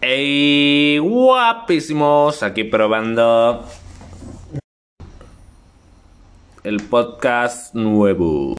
¡Ey! Guapísimos, aquí probando el podcast nuevo.